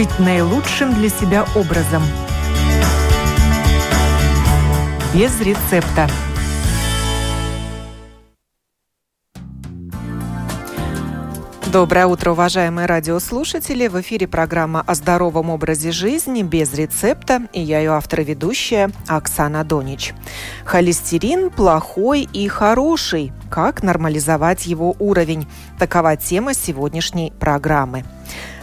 жить наилучшим для себя образом. Без рецепта. Доброе утро, уважаемые радиослушатели. В эфире программа о здоровом образе жизни без рецепта. И я ее автор и ведущая Оксана Донич. Холестерин плохой и хороший. Как нормализовать его уровень? Такова тема сегодняшней программы.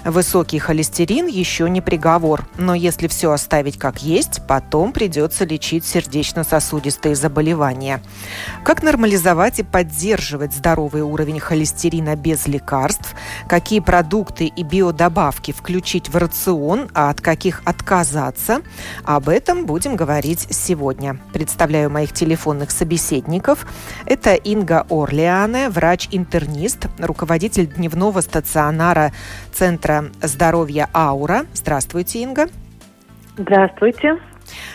Высокий холестерин еще не приговор, но если все оставить как есть, потом придется лечить сердечно-сосудистые заболевания. Как нормализовать и поддерживать здоровый уровень холестерина без лекарств? Какие продукты и биодобавки включить в рацион, а от каких отказаться? Об этом будем говорить сегодня. Представляю моих телефонных собеседников. Это Инга Орлеане, врач-интернист, руководитель дневного стационара Центра здоровья «Аура». Здравствуйте, Инга. Здравствуйте.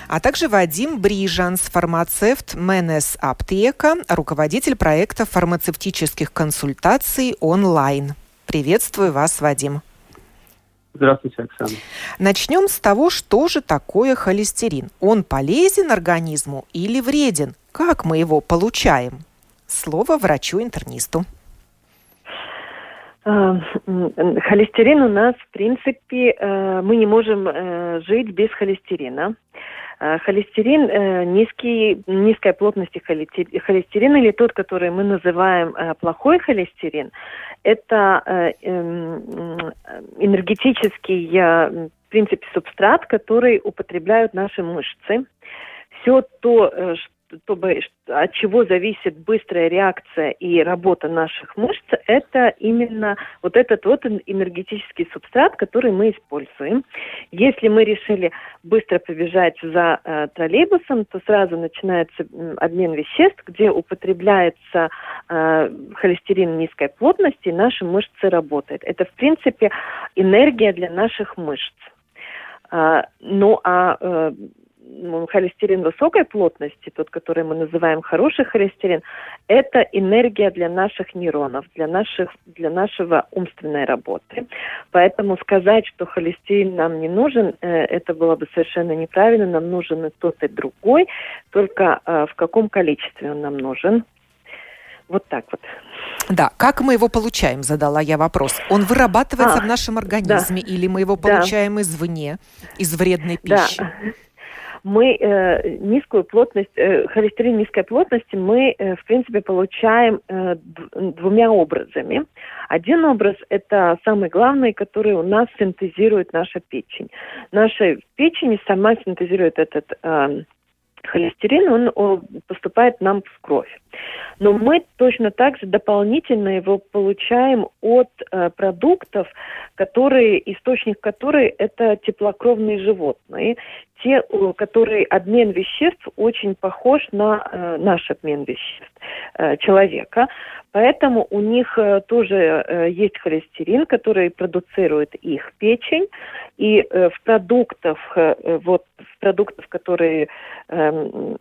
А также Вадим Брижанс, фармацевт МНС Аптека, руководитель проекта фармацевтических консультаций онлайн. Приветствую вас, Вадим. Здравствуйте, Оксана. Начнем с того, что же такое холестерин. Он полезен организму или вреден? Как мы его получаем? Слово врачу-интернисту. Э, холестерин у нас, в принципе, э, мы не можем э, жить без холестерина. Холестерин, низкий, низкая плотность холестерина, или тот, который мы называем плохой холестерин, это эм, энергетический, в принципе, субстрат, который употребляют наши мышцы. Все то, чтобы, от чего зависит быстрая реакция и работа наших мышц, это именно вот этот вот энергетический субстрат, который мы используем. Если мы решили быстро побежать за э, троллейбусом, то сразу начинается обмен веществ, где употребляется э, холестерин низкой плотности, и наши мышцы работают. Это, в принципе, энергия для наших мышц. Uh, ну а uh, холестерин высокой плотности, тот, который мы называем хороший холестерин, это энергия для наших нейронов, для, наших, для нашего умственной работы. Поэтому сказать, что холестерин нам не нужен, э, это было бы совершенно неправильно. Нам нужен и тот, и другой, только э, в каком количестве он нам нужен. Вот так вот. Да, как мы его получаем, задала я вопрос. Он вырабатывается а, в нашем организме да, или мы его получаем да. извне, из вредной пищи? Да мы э, низкую плотность, э, холестерин низкой плотности мы, э, в принципе, получаем э, двумя образами. Один образ – это самый главный, который у нас синтезирует наша печень. Наша печень сама синтезирует этот э, холестерин, он, поступает нам в кровь. Но мы точно так же дополнительно его получаем от э, продуктов, которые, источник которых это теплокровные животные, те, которые обмен веществ очень похож на э, наш обмен веществ э, человека. Поэтому у них э, тоже э, есть холестерин, который продуцирует их печень. И э, в продуктах, э, вот в продуктах, которые э,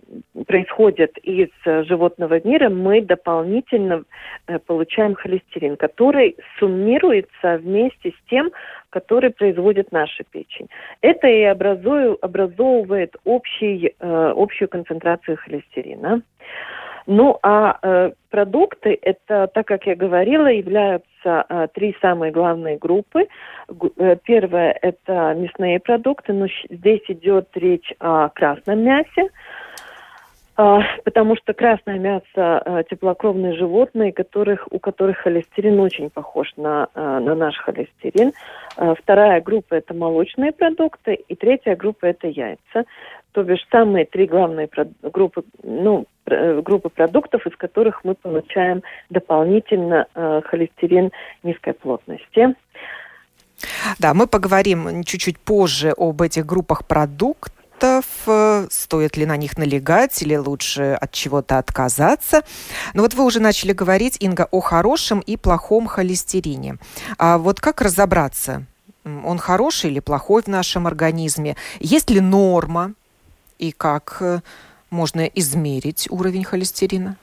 происходят из э, животного мира, мы дополнительно э, получаем холестерин, который суммируется вместе с тем, который производит наша печень. Это и образовывает общий, э, общую концентрацию холестерина. Ну а э, продукты, это, так как я говорила, являются э, три самые главные группы. Э, первое это мясные продукты, но здесь идет речь о красном мясе. А, потому что красное мясо а, теплокровные животные, которых, у которых холестерин очень похож на, а, на наш холестерин. Вторая группа это молочные продукты, и третья группа это яйца. То бишь самые три главные группы, ну, группы продуктов, из которых мы получаем дополнительно холестерин низкой плотности. Да, мы поговорим чуть-чуть позже об этих группах продуктов э, стоит ли на них налегать или лучше от чего-то отказаться. Но вот вы уже начали говорить, Инга, о хорошем и плохом холестерине. А вот как разобраться, он хороший или плохой в нашем организме? Есть ли норма и как э, можно измерить уровень холестерина?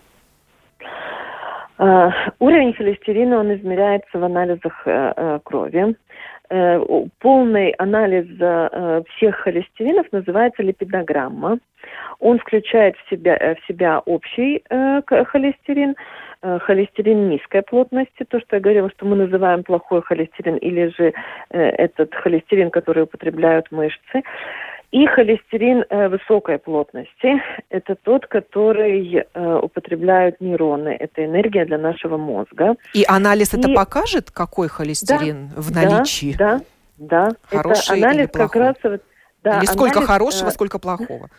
Uh, уровень холестерина, он измеряется в анализах uh, uh, крови. э, полный анализ э, всех холестеринов называется липидограмма. Он включает в себя, э, в себя общий э, холестерин, э, холестерин низкой плотности, то, что я говорила, что мы называем плохой холестерин, или же э, этот холестерин, который употребляют мышцы. И холестерин э, высокой плотности – это тот, который э, употребляют нейроны. Это энергия для нашего мозга. И анализ и... это покажет, какой холестерин да, в наличии? Да, да. Хороший это анализ или плохой? как раз... Вот, да, или сколько анализ, хорошего, э... сколько плохого?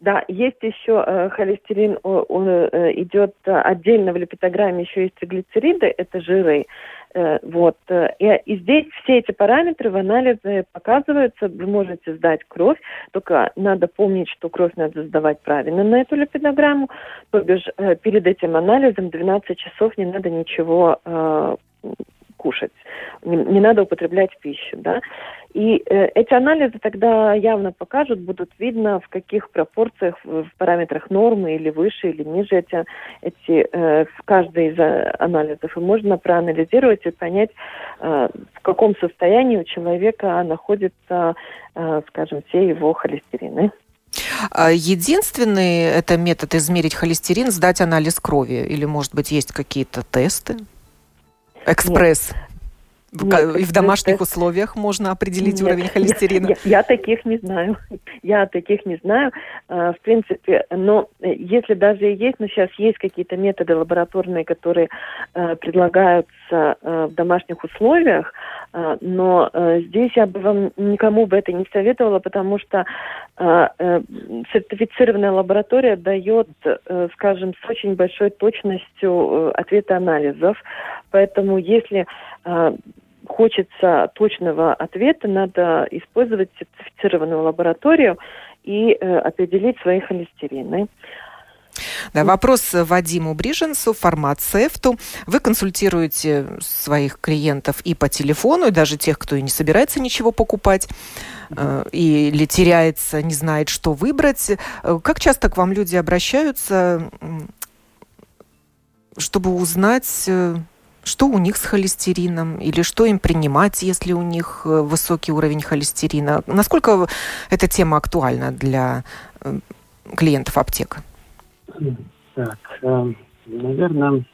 Да, есть еще э, холестерин, он, он э, идет отдельно в липидограмме, еще есть триглицериды, это жиры. Э, вот. Э, и, и здесь все эти параметры в анализе показываются. Вы можете сдать кровь, только надо помнить, что кровь надо сдавать правильно на эту липидограмму. То бишь э, перед этим анализом 12 часов не надо ничего кушать, не, не надо употреблять пищу, да. И э, эти анализы тогда явно покажут, будут видно, в каких пропорциях, в, в параметрах нормы или выше, или ниже эти, эти э, в каждой из э, анализов. И можно проанализировать и понять, э, в каком состоянии у человека находятся, э, скажем, все его холестерины. А единственный это метод измерить холестерин, сдать анализ крови? Или, может быть, есть какие-то тесты? Экспресс. Нет. Нет, и в домашних тест. условиях можно определить Нет, уровень холестерина? Я, я, я таких не знаю. Я таких не знаю. А, в принципе, но э, если даже и есть, но сейчас есть какие-то методы лабораторные, которые э, предлагаются э, в домашних условиях, но э, здесь я бы вам никому бы это не советовала, потому что э, э, сертифицированная лаборатория дает, э, скажем, с очень большой точностью ответы анализов. Поэтому если э, хочется точного ответа, надо использовать сертифицированную лабораторию и определить свои холестерины. Да, вопрос Вадиму Бриженцу, фармацевту. Вы консультируете своих клиентов и по телефону, и даже тех, кто и не собирается ничего покупать, э, или теряется, не знает, что выбрать. Э, как часто к вам люди обращаются, чтобы узнать, э, что у них с холестерином или что им принимать, если у них э, высокий уровень холестерина. Насколько эта тема актуальна для клиентов аптек? Так, э, наверное,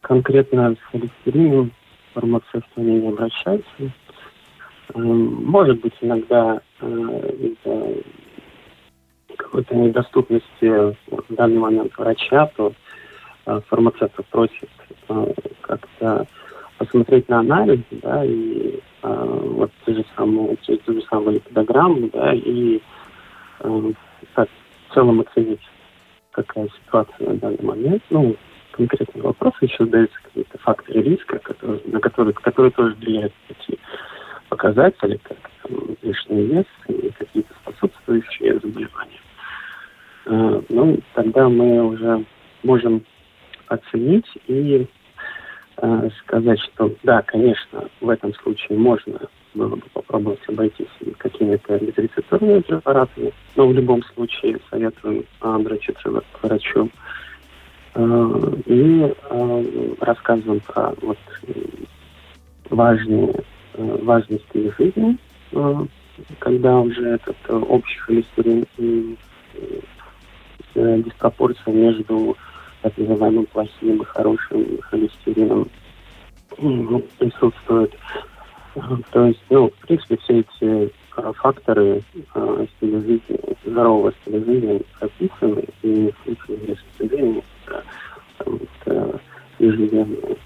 конкретно с холестерином фармацевты не обращаются. Может быть, иногда из-за какой-то недоступности в данный момент врача, то фармацевтов просит как-то посмотреть на анализ, да, и э, вот ту же самую, ту, ту же самую липидограмму, да, и э, так, в целом оценить, какая ситуация на данный момент. Ну, конкретные вопросы еще даются какие-то факторы риска, которые, на которые, которые тоже влияют эти показатели, как там, лишний вес и какие-то способствующие заболевания. Э, ну, тогда мы уже можем оценить и э, сказать, что да, конечно, в этом случае можно было бы попробовать обойтись какими-то безрецептурными препаратами, но в любом случае советуем обратиться к врачу. Э, и э, рассказываем про вот важные, э, важный стиль жизни, э, когда уже этот э, общий холестерин и э, диспропорция между так называемым плохим и хорошим холестерином присутствует. То есть, ну, в принципе, все эти э, факторы э, стиля жизни, здорового стиля жизни описаны, и в случае если это, ежедневные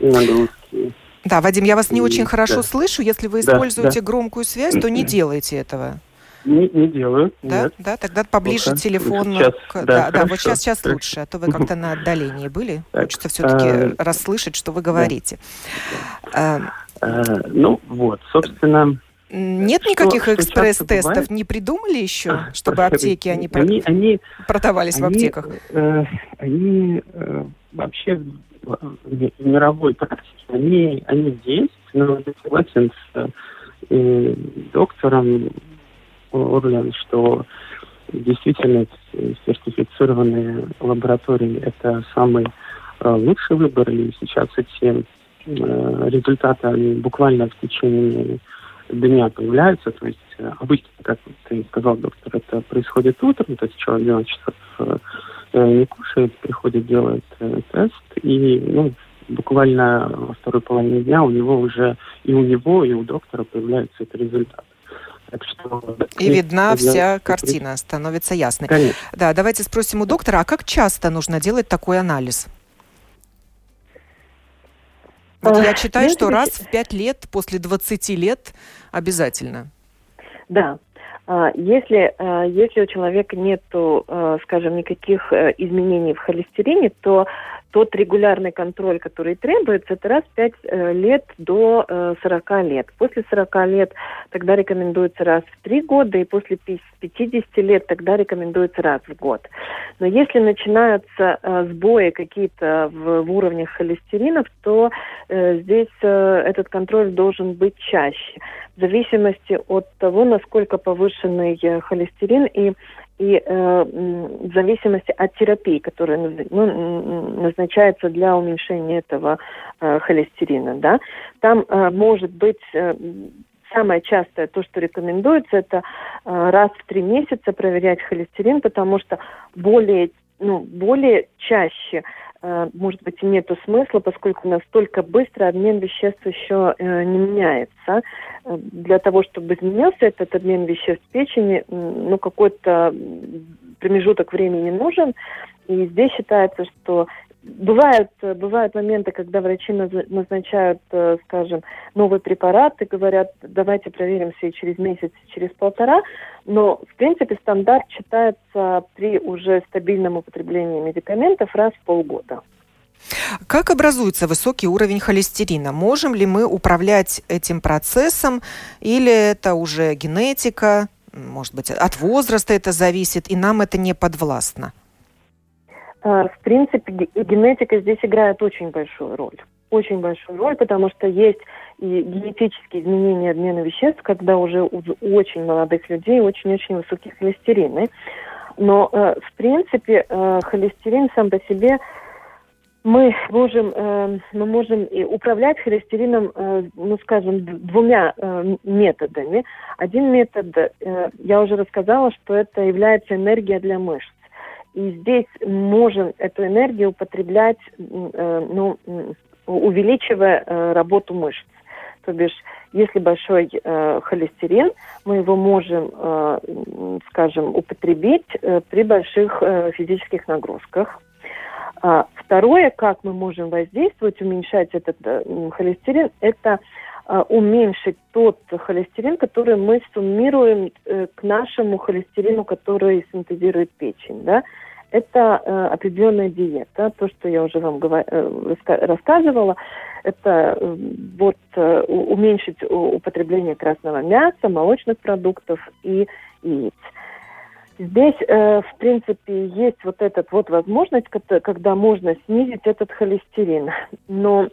нагрузки. Да, Вадим, я вас не очень хорошо да. слышу. Если вы используете да, да. громкую связь, то не делайте этого. Не, не делаю. Да, нет. да, тогда поближе Пока. телефон. Сейчас, к... Да, да, да, вот сейчас, сейчас лучше, а то вы как-то на отдалении были. Так, Хочется все-таки а... расслышать, что вы говорите. Да. А... А, ну вот, собственно. Нет что, никаких экспресс-тестов, не придумали еще, а, чтобы аптеки они, они, они продавались они, в аптеках? Э, они э, вообще в мировой практике, они, они есть, но согласен с э, доктором Орлен, что действительно сертифицированные лаборатории – это самый э, лучший выбор, и сейчас эти результаты они буквально в течение дня появляются. То есть обычно, как ты сказал, доктор, это происходит утром, то есть человек 12 часов не кушает, приходит, делает тест, и ну, буквально во второй половине дня у него уже и у него, и у доктора появляется этот результат. Так что, и видна вся картина, становится ясной. Конечно. Да, давайте спросим у доктора, а как часто нужно делать такой анализ? Вот я читаю, что раз в пять лет, после 20 лет обязательно. Да, а, если, а, если у человека нет, а, скажем, никаких э, изменений в холестерине, то тот регулярный контроль, который требуется, это раз в 5 э, лет до 40 э, лет. После 40 лет тогда рекомендуется раз в 3 года, и после 50 лет тогда рекомендуется раз в год. Но если начинаются э, сбои какие-то в, в уровнях холестеринов, то здесь этот контроль должен быть чаще в зависимости от того, насколько повышенный холестерин и и э, в зависимости от терапии, которая ну, назначается для уменьшения этого э, холестерина, да, там э, может быть э, самое частое, то, что рекомендуется, это э, раз в три месяца проверять холестерин, потому что более, ну, более чаще может быть, нету смысла, поскольку настолько быстро обмен веществ еще э, не меняется. Э, для того, чтобы изменился этот обмен веществ в печени, ну, какой-то промежуток времени нужен. И здесь считается, что Бывают, бывают моменты, когда врачи назначают, э, скажем, новый препарат и говорят, давайте проверимся и через месяц, и через полтора, но, в принципе, стандарт читается при уже стабильном употреблении медикаментов раз в полгода. Как образуется высокий уровень холестерина? Можем ли мы управлять этим процессом или это уже генетика, может быть, от возраста это зависит, и нам это не подвластно? А, в принципе, генетика здесь играет очень большую роль. Очень большую роль, потому что есть и генетические изменения обмена веществ, когда уже у очень молодых людей очень-очень высокие холестерины. Но, э, в принципе, э, холестерин сам по себе мы можем, э, мы можем и управлять холестерином, ну, скажем, двумя методами. Один метод, я уже рассказала, что это является энергия для мышц. И здесь можем эту энергию употреблять, э, ну, увеличивая э, работу мышц. То бишь, если большой э, холестерин, мы его можем, э, скажем, употребить э, при больших э, физических нагрузках. А второе, как мы можем воздействовать, уменьшать этот э, холестерин, это э, уменьшить тот холестерин, который мы суммируем э, к нашему холестерину, который синтезирует печень. Да? Это э, определенная диета. То, что я уже вам говор... э, рассказывала, это э, вот э, уменьшить употребление красного мяса, молочных продуктов и яиц. Здесь, э, в принципе, есть вот эта вот возможность, когда можно снизить этот холестерин. Но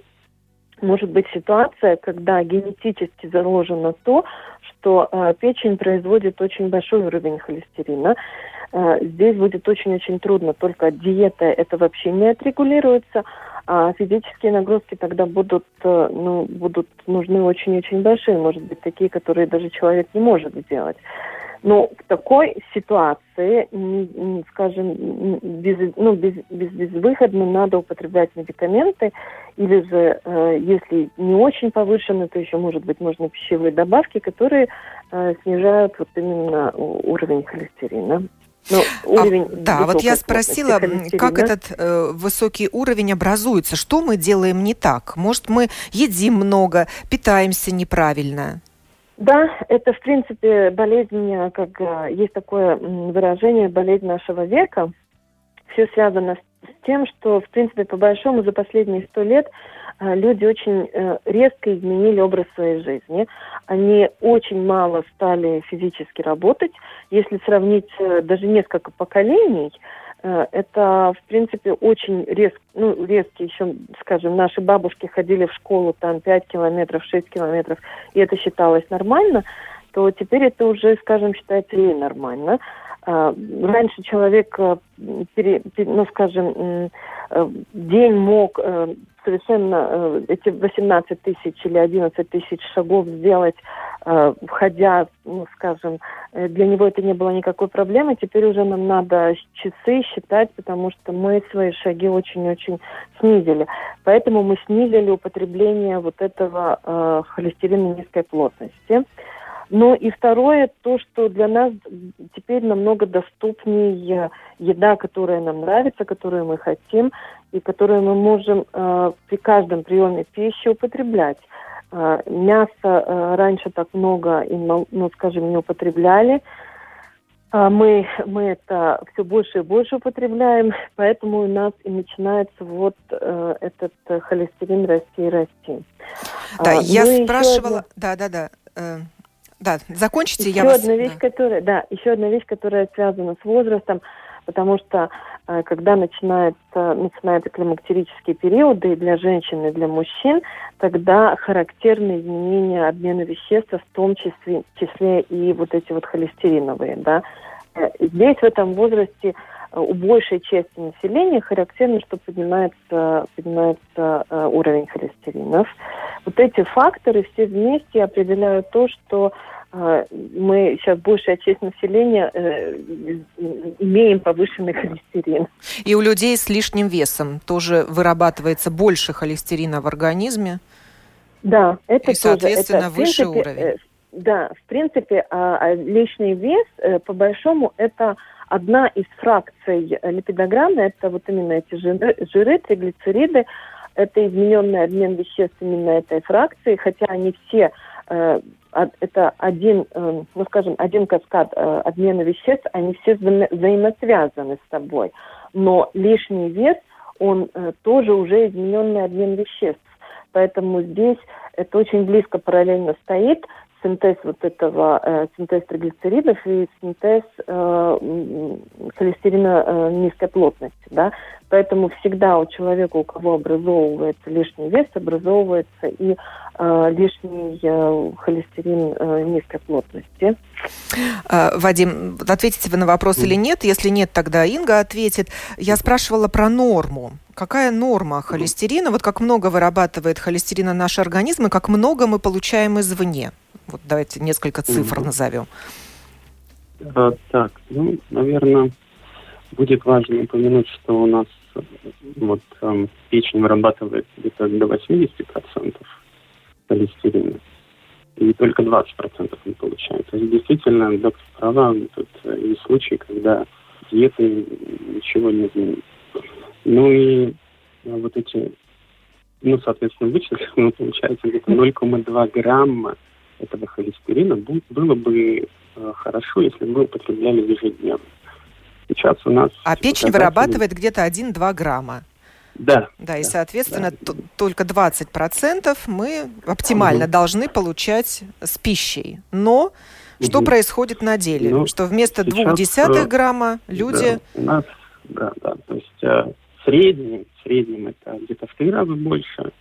может быть ситуация, когда генетически заложено то, что э, печень производит очень большой уровень холестерина. Э, здесь будет очень-очень трудно, только диета это вообще не отрегулируется, а физические нагрузки тогда будут, э, ну, будут нужны очень-очень большие, может быть, такие, которые даже человек не может сделать. Но в такой ситуации, скажем, без, ну, без, без, безвыходно надо употреблять медикаменты, или же, э, если не очень повышены, то еще, может быть, можно пищевые добавки, которые снижают вот именно уровень холестерина. Ну, уровень а, да, вот я спросила, как этот э, высокий уровень образуется, что мы делаем не так? Может, мы едим много, питаемся неправильно? Да, это, в принципе, болезнь, э, как э, есть такое выражение, болезнь нашего века. Все связано с тем, что, в принципе, по большому за последние сто лет люди очень резко изменили образ своей жизни. Они очень мало стали физически работать. Если сравнить даже несколько поколений, Э, это, в принципе, очень резк, ну, резкий еще, скажем, наши бабушки ходили в школу там 5 километров, 6 километров, и это считалось нормально, то теперь это уже, скажем, считается ненормально. Раньше человек, э, ну, скажем, э, день мог совершенно э, эти 18 тысяч или 11 тысяч шагов сделать, э, входя, ну, скажем, э, для него это не было никакой проблемы. Теперь уже нам надо часы считать, потому что мы свои шаги очень-очень снизили. Поэтому мы снизили употребление вот этого э, холестерина низкой плотности. Ну и второе, то, что для нас теперь намного доступнее еда, которая нам нравится, которую мы хотим, и которую мы можем э, при каждом приеме пищи употреблять. Э, мясо э, раньше так много, и, ну, скажем, не употребляли. А мы, мы это все больше и больше употребляем, поэтому у нас и начинается вот э, этот холестерин расти и расти. Да, а, я ну, спрашивала, одна... да, да, да. Э, да, закончите, еще я вас... одна вещь, да. которая, да, еще одна вещь, которая связана с возрастом, потому что э, когда начинается, начинаются климактерические периоды для женщин и для мужчин, тогда характерны изменения обмена веществ, в том числе, числе и вот эти вот холестериновые, да. Э, здесь в этом возрасте э, у большей части населения характерно, что поднимается, поднимается уровень холестеринов. Вот эти факторы все вместе определяют то, что мы сейчас большая часть населения э, имеем повышенный холестерин. И у людей с лишним весом тоже вырабатывается больше холестерина в организме. Да, это И, соответственно, это, выше принципе, уровень. Э, да, в принципе, а, а лишний вес, э, по большому, это одна из фракций липидограммы, это вот именно эти жиры, жиры триглицериды, это измененный обмен веществ именно этой фракции, хотя они все это один, э, ну скажем, один каскад э, обмена веществ, они все взаимосвязаны с собой. Но лишний вес, он э, тоже уже измененный обмен веществ. Поэтому здесь это очень близко параллельно стоит синтез вот этого, синтез триглицеридов и синтез холестерина низкой плотности, да. Поэтому всегда у человека, у кого образовывается лишний вес, образовывается и э, лишний э, холестерин э, низкой плотности. А, Вадим, ответите вы на вопрос mm. или нет? Если нет, тогда Инга ответит. Я спрашивала про норму. Какая норма холестерина? Вот как много вырабатывает холестерина наш организм и как много мы получаем извне? Вот давайте несколько цифр mm-hmm. назовем. А, так, ну, наверное, будет важно упомянуть, что у нас вот э, печень вырабатывает где-то до 80% холестерина, и только 20% мы получаем. То есть действительно, доктор права, тут э, есть случаи, когда диеты ничего не изменит. Ну и э, вот эти, ну, соответственно, вычислив, ну, получается где-то 0,2 грамма этого холестерина было бы э, хорошо, если мы употребляли ежедневно. Сейчас у нас... А печень вырабатывает где-то 1-2 грамма. Да. Да, и, соответственно, да. только 20% мы оптимально угу. должны получать с пищей. Но что угу. происходит на деле? Ну, что вместо двух десятых э, грамма люди... Да, у нас, да, да. То есть э, в среднем, в среднем это где-то в три раза больше.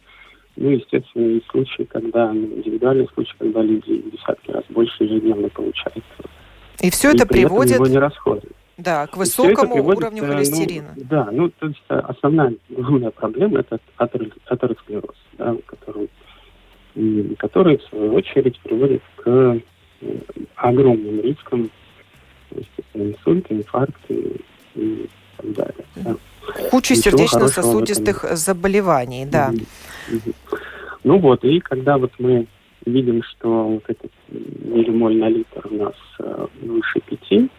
Ну, естественно, есть случаи, когда, ну, индивидуальные случаи, когда люди десятки раз больше ежедневно получают. И все и это приводит... его не расходуют. Да, к высокому уровню холестерина. Ну, да, ну, то есть э, основная главная проблема – это атеросклероз, да, который, который, в свою очередь, приводит к э, огромным рискам, инсульта, инфаркта и, так далее. Да. Куча сердечно-сосудистых заболеваний, да. Ну вот, и когда вот мы видим, что вот этот миллимоль на литр у нас э, выше пяти,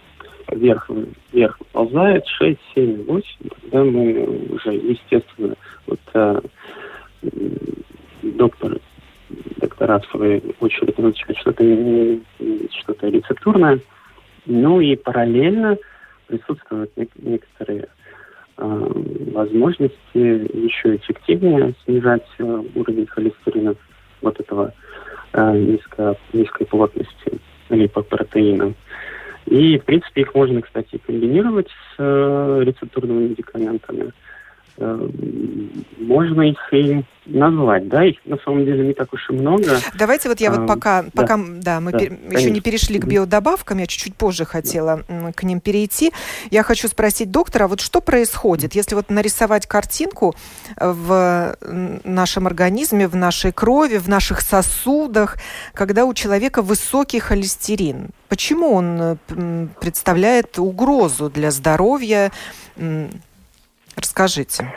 вверх, вверх ползает 6, 7, 8, тогда мы уже, естественно, вот э, доктор, доктора в свою очередь назначают что-то что рецептурное, ну и параллельно присутствуют некоторые э, возможности еще эффективнее снижать э, уровень холестерина вот этого э, низко, низкой плотности липопротеинов. И, в принципе, их можно, кстати, комбинировать с э, рецептурными медикаментами. Э, можно их и назвать, да, их на самом деле не так уж и много. Давайте вот я вот пока, да, пока, да, мы да, пер, еще не перешли к биодобавкам, я чуть-чуть позже хотела к ним перейти. Я хочу спросить доктора, вот что происходит, если вот нарисовать картинку в нашем организме, в нашей крови, в наших сосудах, когда у человека высокий холестерин? Почему он представляет угрозу для здоровья? Расскажите.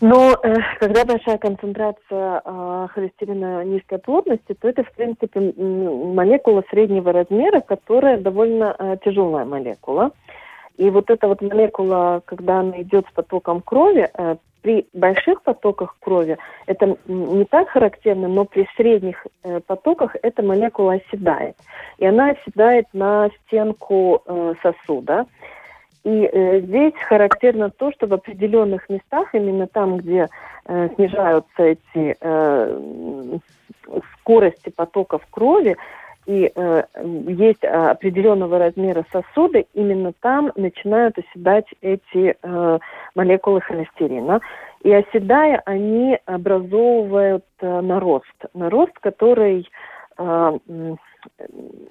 Но э, когда большая концентрация э, холестерина низкой плотности, то это, в принципе, молекула среднего размера, которая довольно э, тяжелая молекула. И вот эта вот молекула, когда она идет с потоком крови, э, при больших потоках крови это не так характерно, но при средних э, потоках эта молекула оседает. И она оседает на стенку э, сосуда. И э, здесь характерно то, что в определенных местах, именно там, где э, снижаются эти э, скорости потоков крови, и э, есть определенного размера сосуды, именно там начинают оседать эти э, молекулы холестерина. И оседая, они образовывают э, нарост. Нарост, который э,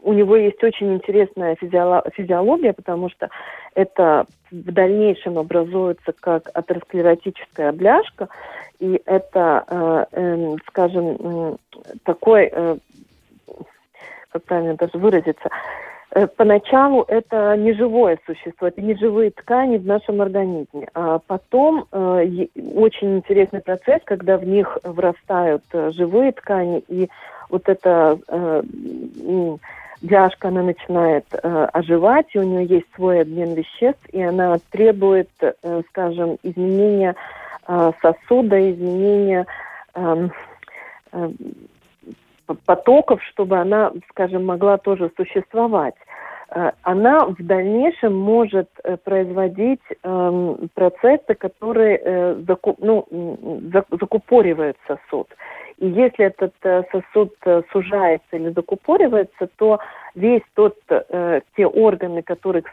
у него есть очень интересная физиология, потому что это в дальнейшем образуется как атеросклеротическая бляшка, и это, э, э, скажем, э, такой, э, как правильно даже выразиться, э, Поначалу это не живое существо, это не живые ткани в нашем организме. А потом э, очень интересный процесс, когда в них врастают э, живые ткани, и вот эта э, бляшка, она начинает э, оживать, и у нее есть свой обмен веществ, и она требует, э, скажем, изменения э, сосуда, изменения э, э, потоков, чтобы она, скажем, могла тоже существовать э, она в дальнейшем может э, производить э, процессы, которые э, закуп, ну, закупоривают сосуд. И если этот э, сосуд э, сужается или закупоривается, то весь тот, э, те органы, которых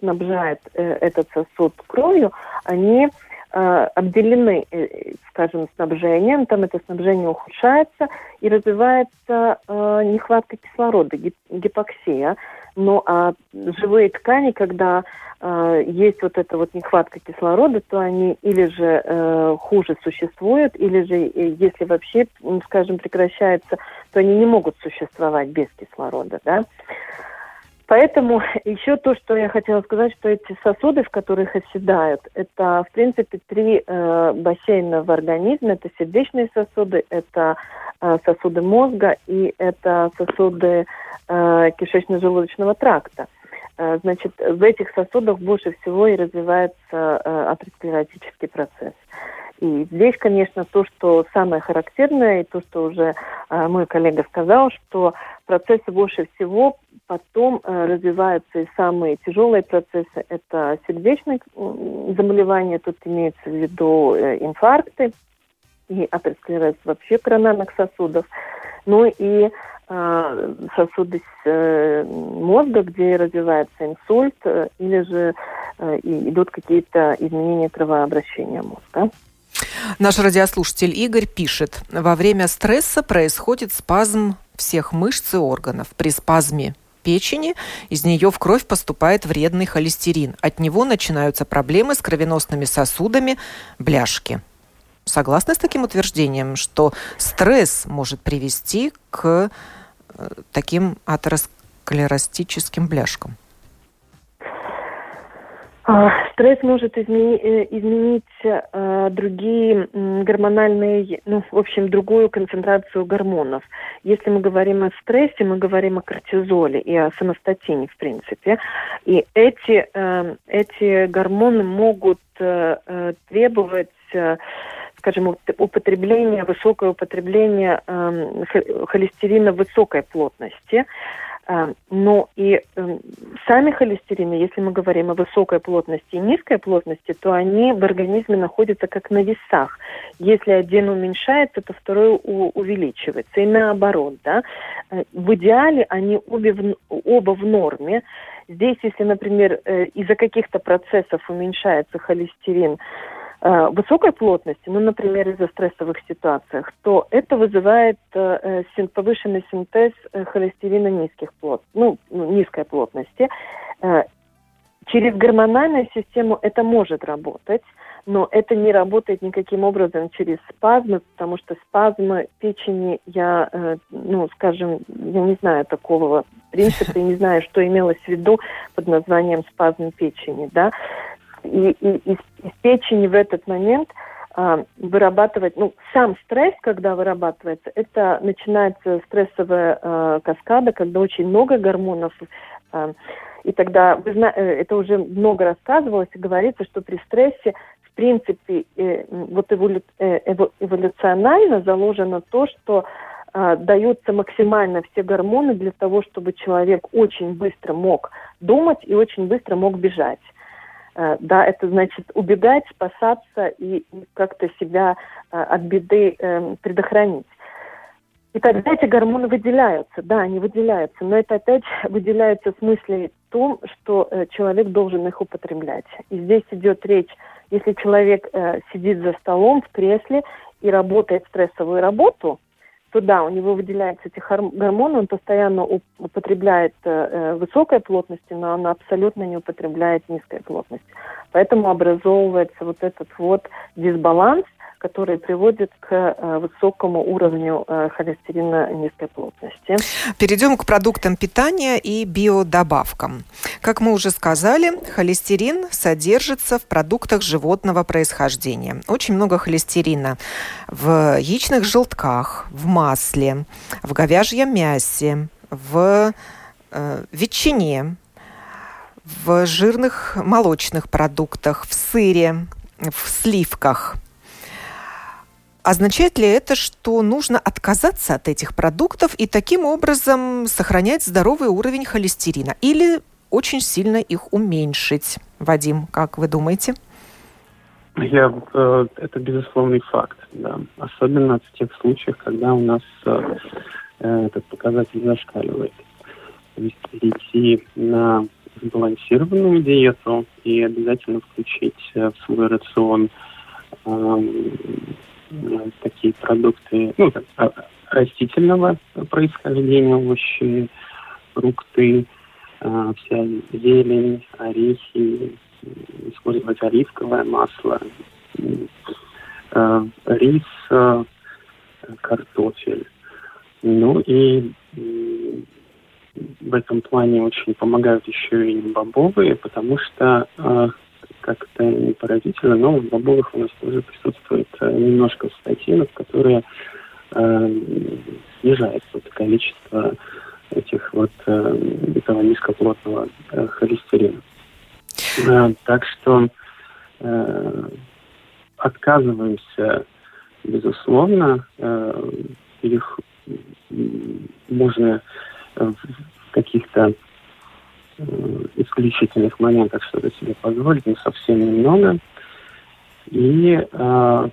снабжает этот сосуд кровью, они обделены, скажем, снабжением, там это снабжение ухудшается и развивается нехватка кислорода, гипоксия. Ну а живые ткани, когда э, есть вот эта вот нехватка кислорода, то они или же э, хуже существуют, или же, э, если вообще, скажем, прекращается, то они не могут существовать без кислорода, да. Поэтому еще то, что я хотела сказать, что эти сосуды, в которых оседают, это, в принципе, три э, бассейна в организме. Это сердечные сосуды, это э, сосуды мозга и это сосуды э, кишечно-желудочного тракта. Э, значит, в этих сосудах больше всего и развивается э, атеросклеротический процесс. И здесь, конечно, то, что самое характерное, и то, что уже э, мой коллега сказал, что процессы больше всего потом э, развиваются и самые тяжелые процессы. Это сердечные заболевания, тут имеется в виду э, инфаркты и атеросклероз вообще коронарных сосудов. Ну и э, сосуды э, мозга, где развивается инсульт, э, или же э, идут какие-то изменения кровообращения мозга. Наш радиослушатель Игорь пишет, во время стресса происходит спазм всех мышц и органов. При спазме печени, из нее в кровь поступает вредный холестерин. От него начинаются проблемы с кровеносными сосудами, бляшки. Согласны с таким утверждением, что стресс может привести к э, таким атеросклеростическим бляшкам? А, стресс может измени, э, изменить э, другие гормональные, ну, в общем, другую концентрацию гормонов. Если мы говорим о стрессе, мы говорим о кортизоле и о самостатине, в принципе. И эти, э, эти гормоны могут требовать скажем, употребление, высокое употребление э, холестерина высокой плотности. А, но и эм, сами холестерины, если мы говорим о высокой плотности и низкой плотности, то они в организме находятся как на весах. Если один уменьшается, то второй увеличивается. И наоборот, да. Э, в идеале они обе в, оба в норме. Здесь, если, например, э, из-за каких-то процессов уменьшается холестерин, э, высокой плотности, ну, например, из-за стрессовых ситуациях, то это вызывает э, повышенный синтез холестерина низких плот, ну, ну, низкой плотности. Через гормональную систему это может работать, но это не работает никаким образом через спазмы, потому что спазмы печени, я, э, ну, скажем, я не знаю такого принципа, я не знаю, что имелось в виду под названием спазм печени, да. И, и из, из печени в этот момент э, вырабатывать, ну, сам стресс, когда вырабатывается, это начинается стрессовая э, каскада, когда очень много гормонов э, и тогда, вы знаете, э, это уже много рассказывалось и говорится, что при стрессе принципе, э, вот эволю, э, эволюционально заложено то, что даются максимально все гормоны для того, чтобы человек очень быстро мог думать и очень быстро мог бежать. Э, да, это значит убегать, спасаться и, как-то себя э, от беды э, предохранить. И тогда эти гормоны выделяются, да, они выделяются, но это опять выделяются в смысле том, что э, человек должен их употреблять. И здесь идет речь если человек сидит за столом в кресле и работает стрессовую работу, то да, у него выделяются эти гормоны, он постоянно употребляет э, э, высокой плотности, но он абсолютно не употребляет низкой плотности. Поэтому образовывается вот этот вот дисбаланс, которые приводят к э, высокому уровню э, холестерина низкой плотности. Перейдем к продуктам питания и биодобавкам. Как мы уже сказали, холестерин содержится в продуктах животного происхождения. Очень много холестерина в яичных желтках, в масле, в говяжьем мясе, в э, ветчине, в жирных молочных продуктах, в сыре, в сливках – Означает ли это, что нужно отказаться от этих продуктов и таким образом сохранять здоровый уровень холестерина? Или очень сильно их уменьшить? Вадим, как вы думаете? Я, э, это безусловный факт, да. Особенно в тех случаях, когда у нас э, э, этот показатель зашкаливает. То есть перейти на сбалансированную диету и обязательно включить в свой рацион Э, такие продукты ну, а, растительного происхождения, овощи, фрукты, э, вся зелень, орехи, использовать оливковое масло, э, рис, картофель. Ну и в этом плане очень помогают еще и бобовые, потому что как-то не поразительно, но в бобовых у нас тоже присутствует э, немножко статинов, которые э, снижают вот количество этих вот э, этого низкоплотного э, холестерина. Э, так что э, отказываемся, безусловно, э, их можно в каких-то исключительных моментах что-то себе позволить, но совсем немного. И э,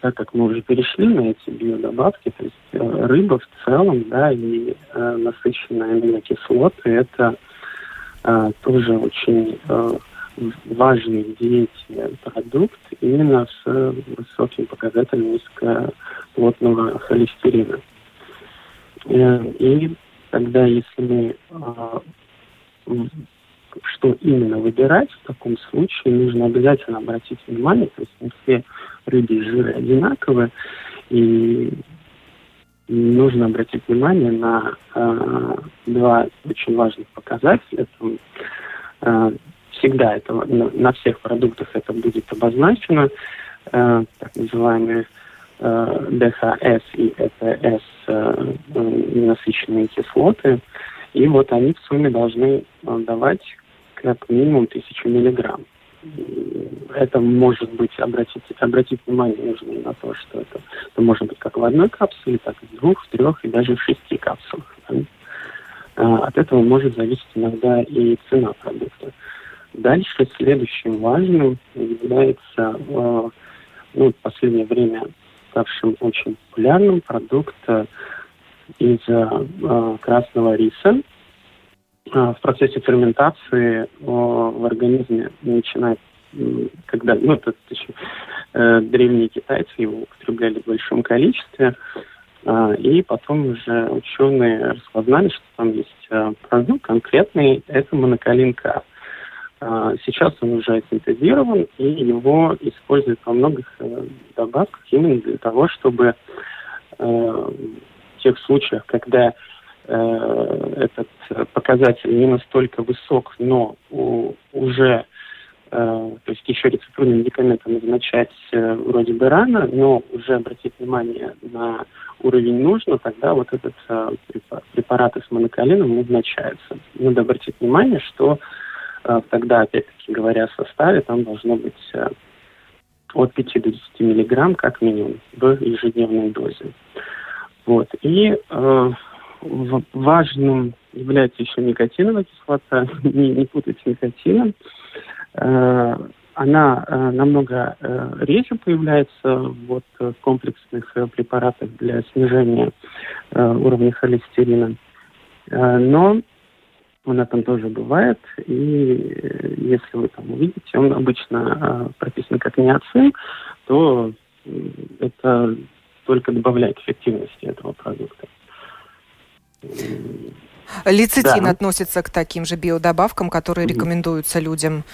так как мы уже перешли на эти биодобавки, то есть э, рыба в целом, да, и э, насыщенные аминокислоты, это э, тоже очень э, важный в диете продукт именно с высоким показателем низкоплотного холестерина. Э, и тогда, если мы э, что именно выбирать в таком случае, нужно обязательно обратить внимание, то есть не все рыбьи жиры одинаковые, и нужно обратить внимание на э, два очень важных показателя. Это, э, всегда это на, на всех продуктах это будет обозначено, э, так называемые э, ДХС и ЭПС, э, насыщенные кислоты. И вот они в сумме должны э, давать как минимум тысячу миллиграмм. Это может быть, обратить, обратить внимание нужно на то, что это, это может быть как в одной капсуле, так и в двух, в трех и даже в шести капсулах. Да? А, от этого может зависеть иногда и цена продукта. Дальше следующим важным является э, ну, в последнее время ставшим очень популярным продукт э, из э, красного риса. Э, в процессе ферментации э, в организме начинает когда, ну, это еще э, древние китайцы его употребляли в большом количестве, э, и потом уже ученые распознали, что там есть э, продукт конкретный, это монокалин К. Э, сейчас он уже синтезирован, и его используют во многих э, добавках именно для того, чтобы э, тех случаях, когда э, этот показатель не настолько высок, но у, уже Э, то есть еще рецептурные медикаменты назначать э, вроде бы рано, но уже обратить внимание на уровень нужно, тогда вот этот э, препарат с монокалином назначается. Надо обратить внимание, что тогда, опять-таки говоря о составе, там должно быть от 5 до 10 миллиграмм как минимум в ежедневной дозе. Вот. И э, важным является еще никотиновая кислота. не, не путать с никотином. Э, она э, намного э, реже появляется вот, в комплексных препаратах для снижения уровня холестерина. Но она там тоже бывает, и если вы там увидите, он обычно прописан как неоцин, то это только добавляет эффективности этого продукта. Лецитин да. относится к таким же биодобавкам, которые рекомендуются людям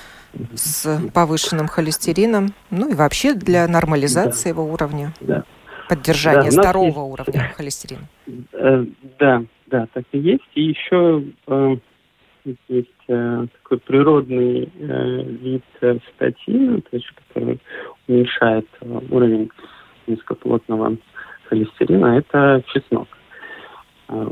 с повышенным холестерином, ну и вообще для нормализации да. его уравня, да. поддержания да, здорового есть... уровня холестерина. Э, да, да, так и есть. И еще э, есть э, такой природный э, вид э, статина, то есть, который уменьшает э, уровень низкоплотного холестерина, это чеснок. Э,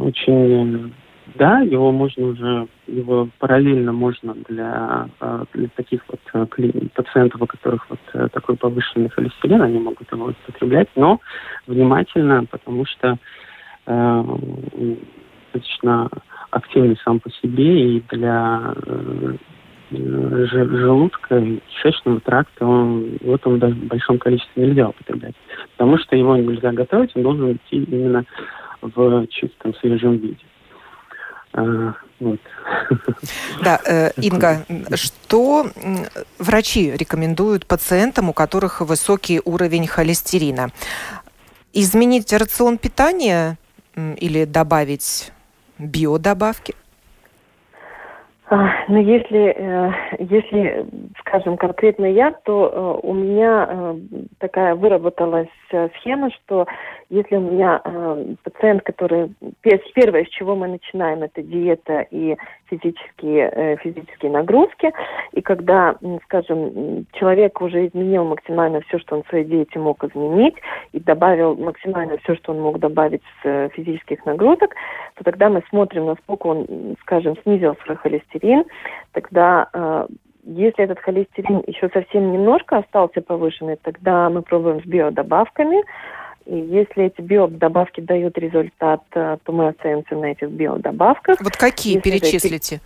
очень да, его можно уже, его параллельно можно для, а, для таких вот а, пациентов, у которых вот э, такой повышенный холестерин, они могут его употреблять, но внимательно, потому что э, достаточно активный сам по себе и для э, желудка и кишечного тракта он, вот он в большом количестве нельзя употреблять. Потому что его нельзя готовить, он должен идти именно в чистом свежем виде. А, вот. Да, э, Инга, что врачи рекомендуют пациентам, у которых высокий уровень холестерина? Изменить рацион питания или добавить биодобавки? А, ну, если, э, если, скажем, конкретно я, то э, у меня э, такая выработалась схема, что если у меня пациент, который... Первое, с чего мы начинаем, это диета и физические, физические нагрузки. И когда, скажем, человек уже изменил максимально все, что он в своей диете мог изменить, и добавил максимально все, что он мог добавить с физических нагрузок, то тогда мы смотрим, насколько он, скажем, снизил свой холестерин, тогда э, если этот холестерин еще совсем немножко остался повышенный, тогда мы пробуем с биодобавками. И если эти биодобавки дают результат, э, то мы оцениваем на этих биодобавках. Вот какие если перечислите? Это...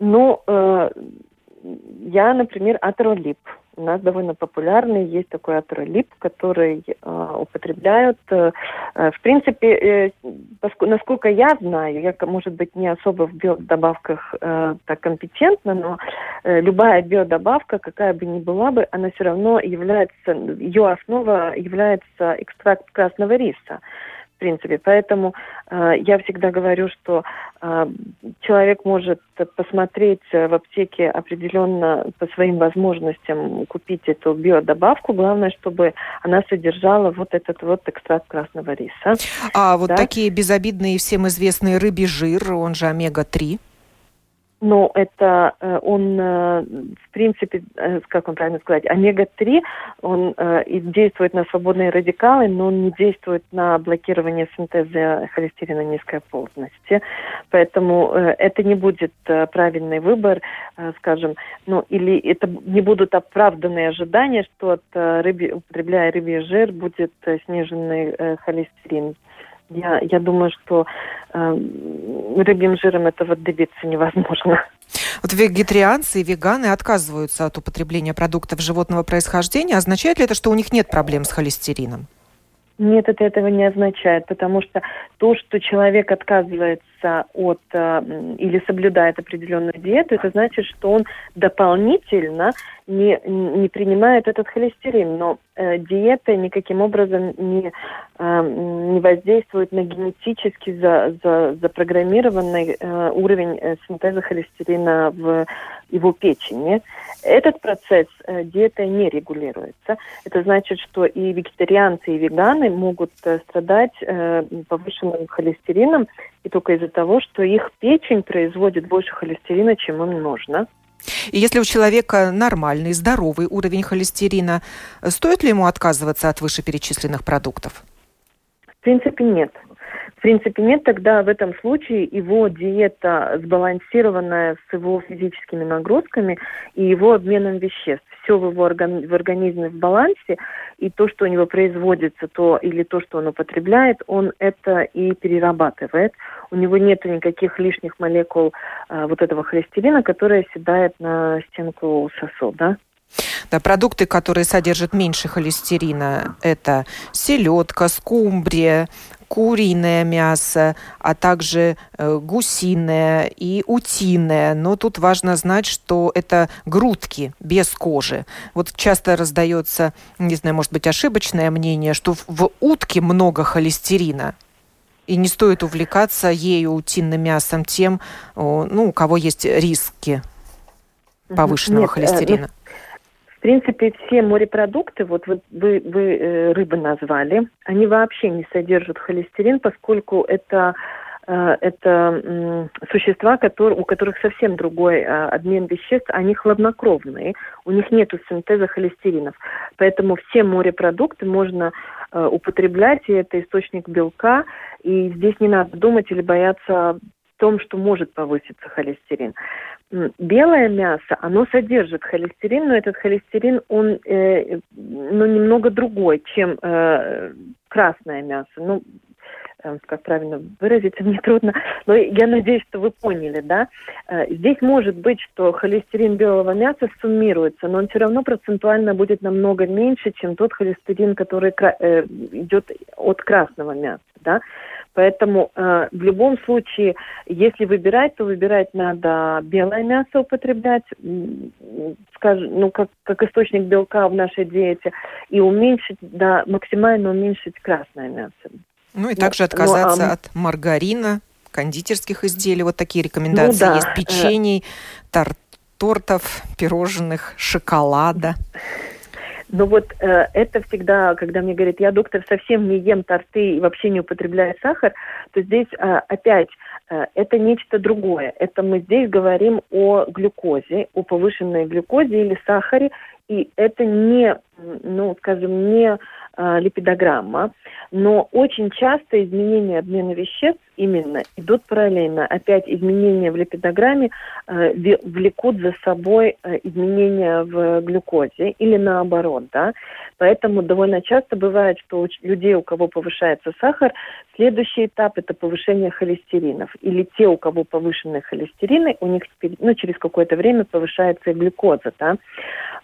Ну, э, я, например, атролип у нас довольно популярный, есть такой атролип, который э, употребляют. Э, в принципе, э, насколько я знаю, я, может быть, не особо в биодобавках э, так компетентна, но э, любая биодобавка, какая бы ни была бы, она все равно является, ее основа является экстракт красного риса принципе. Поэтому э, я всегда говорю, что э, человек может посмотреть в аптеке определенно по своим возможностям купить эту биодобавку. Главное, чтобы она содержала вот этот вот экстракт красного риса. А вот да? такие безобидные всем известные рыбий жир, он же омега-3 но это э, он, э, в принципе, э, как вам правильно сказать, омега-3, он действует на свободные радикалы, но он не действует на блокирование синтеза холестерина низкой плотности. Поэтому это не будет правильный выбор, скажем, ну или это не будут оправданные ожидания, что от рыбы, употребляя рыбий жир будет сниженный холестерин. Я, я думаю, что э, рыбьим жиром этого добиться невозможно. Вот вегетарианцы и веганы отказываются от употребления продуктов животного происхождения. Означает ли это, что у них нет проблем с холестерином? Нет, это этого не означает, потому что то, что человек отказывается от э, или соблюдает определенную диету, это значит, что он дополнительно не, не принимает этот холестерин. Но э, диета никаким образом не, э, не воздействует на генетически за, за, запрограммированный э, уровень э, синтеза холестерина в его печени. Этот процесс э, диетой не регулируется. Это значит, что и вегетарианцы, и веганы могут э, страдать э, повышенным холестерином и только из-за того, что их печень производит больше холестерина, чем им нужно. И если у человека нормальный, здоровый уровень холестерина, стоит ли ему отказываться от вышеперечисленных продуктов? В принципе, нет. В принципе, нет, тогда в этом случае его диета сбалансированная с его физическими нагрузками и его обменом веществ. Все в его орган, в организме в балансе, и то, что у него производится, то или то, что он употребляет, он это и перерабатывает. У него нет никаких лишних молекул а, вот этого холестерина, который оседает на стенку сосуда. Да, продукты, которые содержат меньше холестерина, это селедка, скумбрия, куриное мясо, а также э, гусиное и утиное. Но тут важно знать, что это грудки без кожи. Вот часто раздается, не знаю, может быть, ошибочное мнение, что в, утке много холестерина. И не стоит увлекаться ею, утиным мясом, тем, ну, у кого есть риски повышенного Нет, э, холестерина. Э, в принципе, все морепродукты, вот вы, вы, вы э, рыбы назвали, они вообще не содержат холестерин, поскольку это э, это существа, которые, у которых совсем другой э, обмен веществ, они хладнокровные, у них нет синтеза холестеринов. Поэтому все морепродукты можно употреблять, и это источник белка, и здесь не надо думать или бояться том, что может повыситься холестерин белое мясо, оно содержит холестерин, но этот холестерин, он э, ну, немного другой, чем э, красное мясо. Ну, э, как правильно выразиться, мне трудно, но я надеюсь, что вы поняли, да. Э, здесь может быть, что холестерин белого мяса суммируется, но он все равно процентуально будет намного меньше, чем тот холестерин, который э, идет от красного мяса, да. Поэтому э, в любом случае, если выбирать, то выбирать надо белое мясо употреблять, скажем, ну, как, как источник белка в нашей диете, и уменьшить, да, максимально уменьшить красное мясо. Ну и также отказаться ну, а... от маргарина, кондитерских изделий. Вот такие рекомендации ну, да. есть. Печений, тор тортов, пирожных, шоколада. Но вот э, это всегда, когда мне говорят, я доктор совсем не ем торты и вообще не употребляю сахар, то здесь э, опять э, это нечто другое. Это мы здесь говорим о глюкозе, о повышенной глюкозе или сахаре, и это не, ну, скажем, не э, липидограмма, но очень часто изменения обмена веществ именно идут параллельно. Опять изменения в липидограмме э, влекут за собой э, изменения в глюкозе или наоборот, да. Поэтому довольно часто бывает, что у людей, у кого повышается сахар, следующий этап это повышение холестеринов. Или те, у кого повышенные холестерины, у них ну, через какое-то время повышается и глюкоза, да.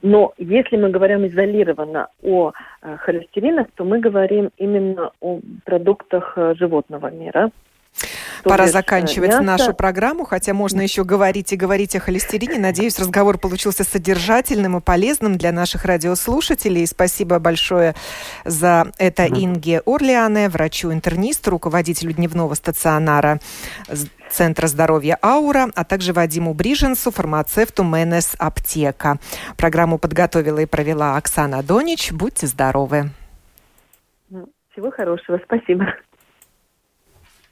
Но если мы говорим изолированно о э, холестеринах, то мы говорим именно о продуктах э, животного мира. Пора заканчивать мясо. нашу программу, хотя можно еще говорить и говорить о холестерине. Надеюсь, разговор получился содержательным и полезным для наших радиослушателей. Спасибо большое за это Инге Орлиане, врачу-интернисту, руководителю дневного стационара Центра здоровья «Аура», а также Вадиму Бриженцу, фармацевту «Менес Аптека». Программу подготовила и провела Оксана Донич. Будьте здоровы. Всего хорошего. Спасибо.